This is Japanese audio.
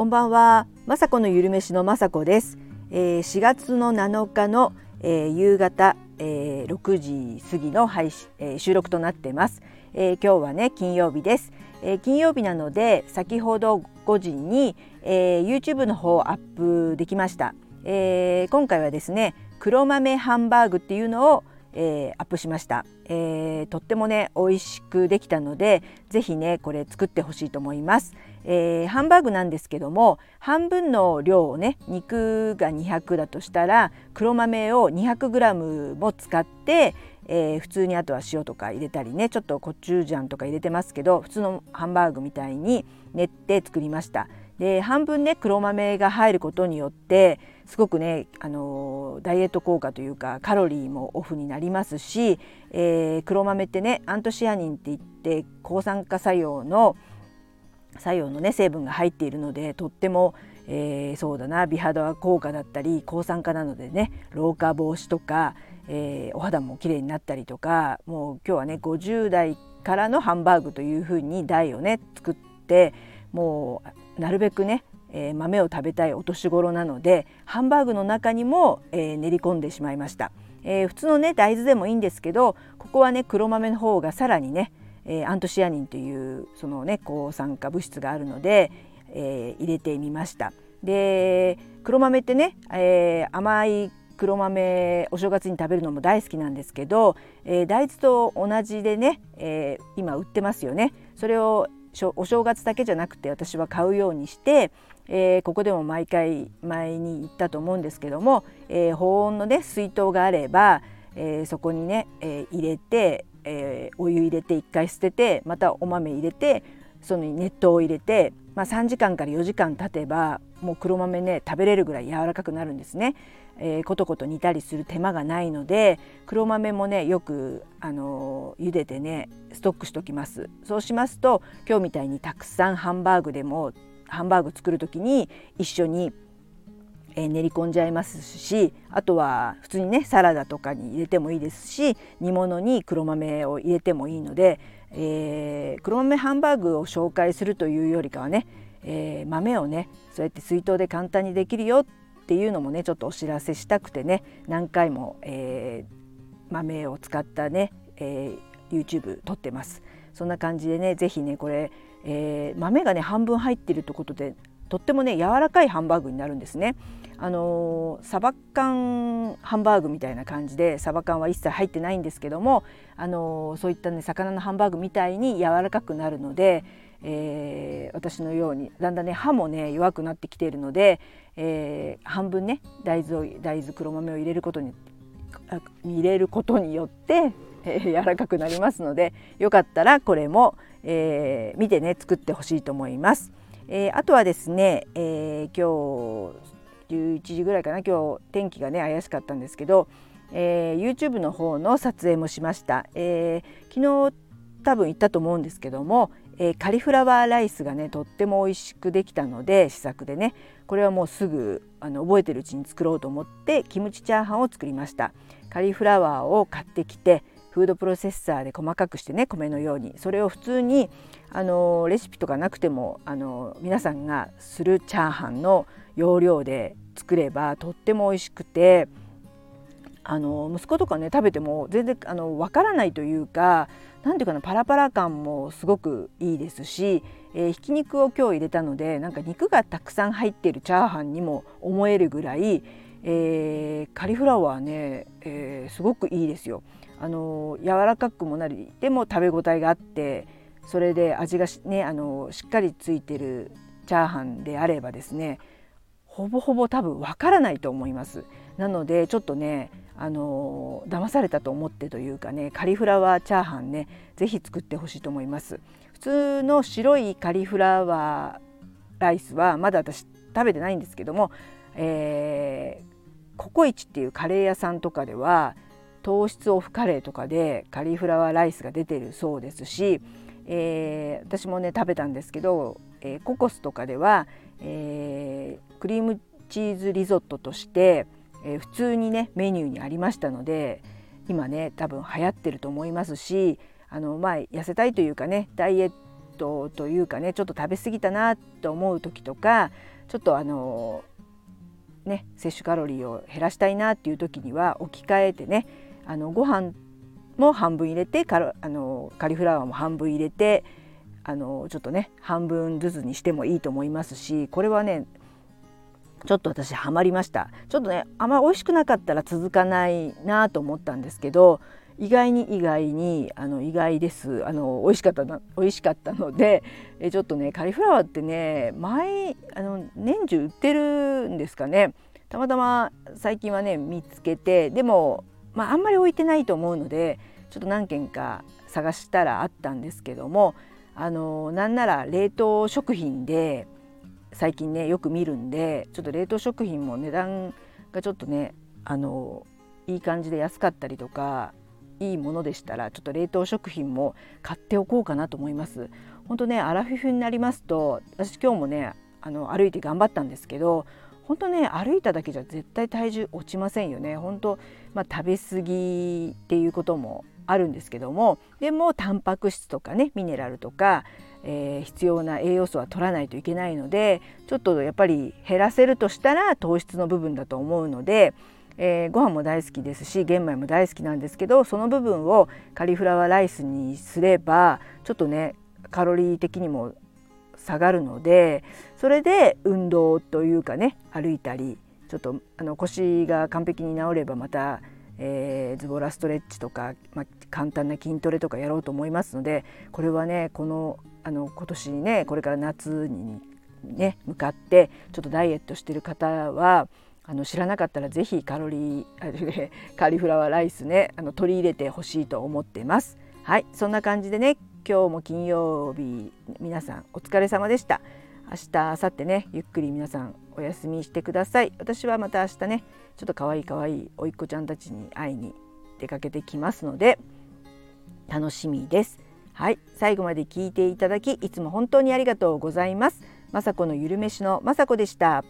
こんばんは、まさこのゆるめしのまさこです、えー、4月の7日の、えー、夕方、えー、6時過ぎの配信、えー、収録となってます、えー、今日はね金曜日です、えー、金曜日なので先ほど5時に、えー、YouTube の方アップできました、えー、今回はですね黒豆ハンバーグっていうのをえー、アップしました、えー、とってもね美味しくできたのでぜひねこれ作ってほしいと思います、えー、ハンバーグなんですけども半分の量をね肉が200だとしたら黒豆を 200g も使ってえー、普通にあとは塩とか入れたりねちょっとコチュジャンとか入れてますけど普通のハンバーグみたいに練って作りました。で半分ね黒豆が入ることによってすごくね、あのダイエット効果というかカロリーもオフになりますし、えー、黒豆ってねアントシアニンっていって抗酸化作用の作用のね成分が入っているのでとっても、えー、そうだな美肌は効果だったり抗酸化なのでね老化防止とか、えー、お肌も綺麗になったりとかもう今日はね50代からのハンバーグというふうに台をね作ってもうなるべくねえー、豆を食べたいお年頃なのでハンバーグの中にも、え、練り込んでしまいました、えー、普通のね大豆でもいいんですけどここはね黒豆の方がさらにね、えアントシアニンというそのね抗酸化物質があるので、え入れてみました。で黒豆ってね、え甘い黒豆お正月に食べるのも大好きなんですけど、え大豆と同じでね、え今売ってますよね。それをお正月だけじゃなくて私は買うようにして、えー、ここでも毎回前に言ったと思うんですけども、えー、保温のね水筒があれば、えー、そこにね、え入れて、えお湯入れて1回捨ててまたお豆入れてその熱湯を入れて、まあ、3時間から4時間経てばもう黒豆ね食べれるぐらい柔らかくなるんですね。えー、コトコト煮たりする手間がないので黒豆もねよくあの茹でてねストックしときますそうしますと今日みたいにたくさんハンバーグでもハンバーグ作る時に一緒にえ練り込んじゃいますしあとは普通にねサラダとかに入れてもいいですし煮物に黒豆を入れてもいいので、えー、黒豆ハンバーグを紹介するというよりかはね、えー、豆をねそうやって水筒で簡単にできるよっていうのもねちょっとお知らせしたくてね何回も、えー、豆を使ったね、え YouTube 撮ってます。そんな感じでね是非ねこれえ、豆がね半分入ってるということでとってもね柔らかいハンバーグになるんですね。あの、サバ缶ハンバーグみたいな感じでサバ缶は一切入ってないんですけども、あの、そういったね魚のハンバーグみたいに柔らかくなるので、えー、私のようにだんだんね歯もね弱くなってきているので、えー、半分ね大豆を大豆黒豆を入れることに入れることによって、えー、柔らかくなりますのでよかったらこれも、えー、見てね作ってほしいと思います。えー、あとはですね、えー、今日11時ぐらいかな。今日天気がね怪しかったんですけど、えー、YouTube の方の撮影もしました、えー、昨日多分言ったと思うんですけども、えー、カリフラワーライスがねとっても美味しくできたので試作でね。これはもうすぐあの覚えてるうちに作ろうと思ってキムチチャーハンを作りました。カリフラワーを買ってきてフードプロセッサーで細かくしてね米のように。それを普通にあのレシピとかなくてもあの皆さんがするチャーハンの要領で作ればとっても美味しくてあの息子とかね食べても全然あの分からないというか何ていうかなパラパラ感もすごくいいですし、えー、ひき肉を今日入れたのでなんか肉がたくさん入ってるチャーハンにも思えるぐらい、えー、カリフラワーね、えー、すごくいいですよ。あの柔らかくもなりでも食べ応えがあってそれで味がねあのしっかりついてるチャーハンであればですねほぼほぼ多分わからないと思います。なのでちょっとねあの騙されたと思ってというかねカリフラワーチャーハンね是非作ってほしいと思います。普通の白いカリフラワーライスはまだ私食べてないんですけども、えー、ココイチっていうカレー屋さんとかでは糖質オフカレーとかでカリフラワーライスが出てるそうですし、えー、私もね食べたんですけど、えー、ココスとかでは、えー、クリームチーズリゾットとして、え普通にねメニューにありましたので今ね多分流行ってると思いますしあのまあ痩せたいというかねダイエットというかねちょっと食べ過ぎたなと思う時とかちょっとあのね摂取カロリーを減らしたいなっていう時には置き換えてねあのご飯も半分入れてカあのカリフラワーも半分入れてあのちょっとね半分ずつにしてもいいと思いますしこれはねちょっと私ハマりました。ちょっとねあんま美味しくなかったら続かないなと思ったんですけど意外に意外にあの意外です。あの美味しかったな美味しかったのでえちょっとねカリフラワーってね毎あの年中売ってるんですかね。たまたま最近はね見つけてでも、まあ、あんまり置いてないと思うのでちょっと何軒か探したらあったんですけどもあのなんなら冷凍食品で最近ねよく見るんでちょっと冷凍食品も値段がちょっとねあのいい感じで安かったりとかいいものでしたらちょっと冷凍食品も買っておこうかなと思います。本当ねアラフィフになりますと私今日もねあの歩いて頑張ったんですけど本当ね歩いただけじゃ絶対体重落ちませんよね本当まあ、食べ過ぎっていうこともあるんですけどもでもタンパク質とかねミネラルとか、えー、必要な栄養素は取らないといけないのでちょっとやっぱり減らせるとしたら糖質の部分だと思うのでえー、ご飯も大好きですし玄米も大好きなんですけどその部分をカリフラワーライスにすればちょっとねカロリー的にも下がるのでそれで運動というかね歩いたりちょっとあの腰が完璧に治ればまた、えー、ズボラストレッチとか、まあ、簡単な筋トレとかやろうと思いますのでこれはねこのあの今年ねこれから夏にね向かってちょっとダイエットしてる方はあの知らなかったら是非カロリー カリフラワーライスねあの取り入れてほしいと思ってます。はいそんな感じでね今日も金曜日皆さんお疲れ様でした。明日明後日ねゆっくり皆さんお休みしてください。私はまた明日ねちょっと可愛い可愛いおいっ子ちゃんたちに会いに出かけてきますので楽しみです。はい最後まで聞いていただきいつも本当にありがとうございます。雅子のゆるめしの雅子でした。